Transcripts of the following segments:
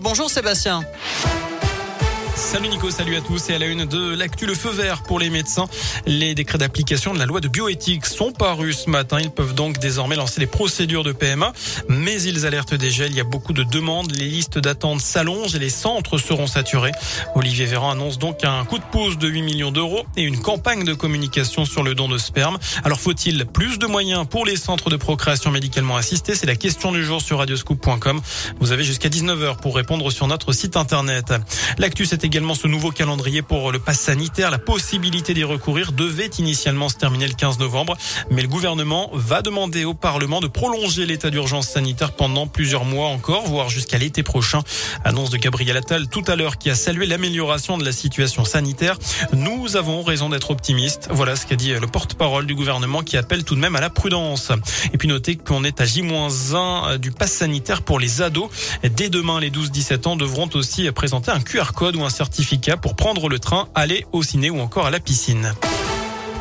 Bonjour Sébastien. Salut Nico, salut à tous et à la une de l'actu le feu vert pour les médecins. Les décrets d'application de la loi de bioéthique sont parus ce matin. Ils peuvent donc désormais lancer les procédures de PMA, mais ils alertent déjà, il y a beaucoup de demandes, les listes d'attente s'allongent et les centres seront saturés. Olivier Véran annonce donc un coup de pouce de 8 millions d'euros et une campagne de communication sur le don de sperme. Alors faut-il plus de moyens pour les centres de procréation médicalement assistée? C'est la question du jour sur radioscoop.com. Vous avez jusqu'à 19h pour répondre sur notre site internet. L'actu c'est également ce nouveau calendrier pour le pass sanitaire. La possibilité d'y recourir devait initialement se terminer le 15 novembre, mais le gouvernement va demander au Parlement de prolonger l'état d'urgence sanitaire pendant plusieurs mois encore, voire jusqu'à l'été prochain. Annonce de Gabriel Attal tout à l'heure qui a salué l'amélioration de la situation sanitaire. Nous avons raison d'être optimistes. Voilà ce qu'a dit le porte-parole du gouvernement qui appelle tout de même à la prudence. Et puis notez qu'on est à J-1 du pass sanitaire pour les ados. Dès demain, les 12-17 ans devront aussi présenter un QR code ou un certificat pour prendre le train, aller au ciné ou encore à la piscine.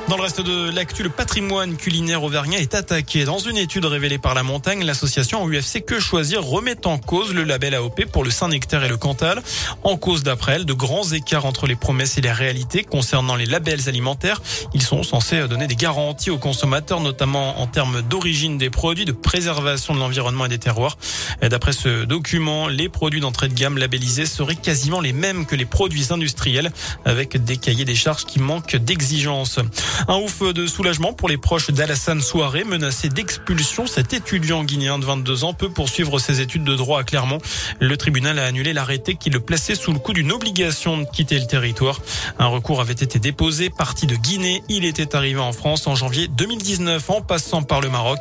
Dans le reste de l'actu, le patrimoine culinaire auvergnat est attaqué. Dans une étude révélée par la montagne, l'association UFC Que Choisir remet en cause le label AOP pour le Saint-Nectaire et le Cantal. En cause d'après elle, de grands écarts entre les promesses et les réalités concernant les labels alimentaires. Ils sont censés donner des garanties aux consommateurs, notamment en termes d'origine des produits, de préservation de l'environnement et des terroirs. D'après ce document, les produits d'entrée de gamme labellisés seraient quasiment les mêmes que les produits industriels, avec des cahiers des charges qui manquent d'exigence. Un ouf de soulagement pour les proches d'Alassane Soiré, menacé d'expulsion. Cet étudiant guinéen de 22 ans peut poursuivre ses études de droit à Clermont. Le tribunal a annulé l'arrêté qui le plaçait sous le coup d'une obligation de quitter le territoire. Un recours avait été déposé. Parti de Guinée, il était arrivé en France en janvier 2019 en passant par le Maroc.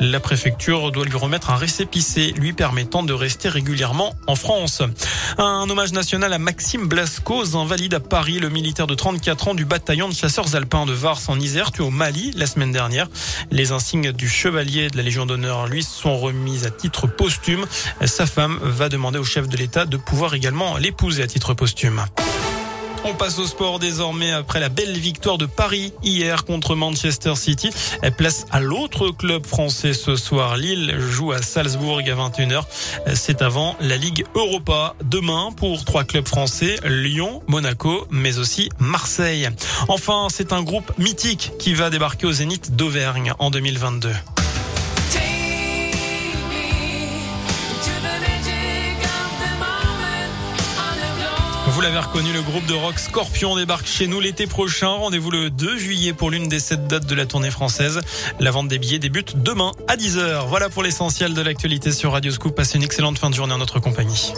La préfecture doit lui remettre un récépissé lui permettant de rester régulièrement en France. Un hommage national à Maxime Blasco, invalide à Paris, le militaire de 34 ans du bataillon de chasseurs alpins de Var en Isère, tué au Mali la semaine dernière. Les insignes du chevalier de la Légion d'honneur, lui, sont remis à titre posthume. Sa femme va demander au chef de l'État de pouvoir également l'épouser à titre posthume. On passe au sport désormais après la belle victoire de Paris hier contre Manchester City. Elle place à l'autre club français ce soir. Lille joue à Salzbourg à 21h. C'est avant la Ligue Europa. Demain pour trois clubs français, Lyon, Monaco, mais aussi Marseille. Enfin, c'est un groupe mythique qui va débarquer au Zénith d'Auvergne en 2022. Vous l'avez reconnu, le groupe de rock Scorpion débarque chez nous l'été prochain. Rendez-vous le 2 juillet pour l'une des sept dates de la tournée française. La vente des billets débute demain à 10h. Voilà pour l'essentiel de l'actualité sur Radio Scoop. Passez une excellente fin de journée en notre compagnie.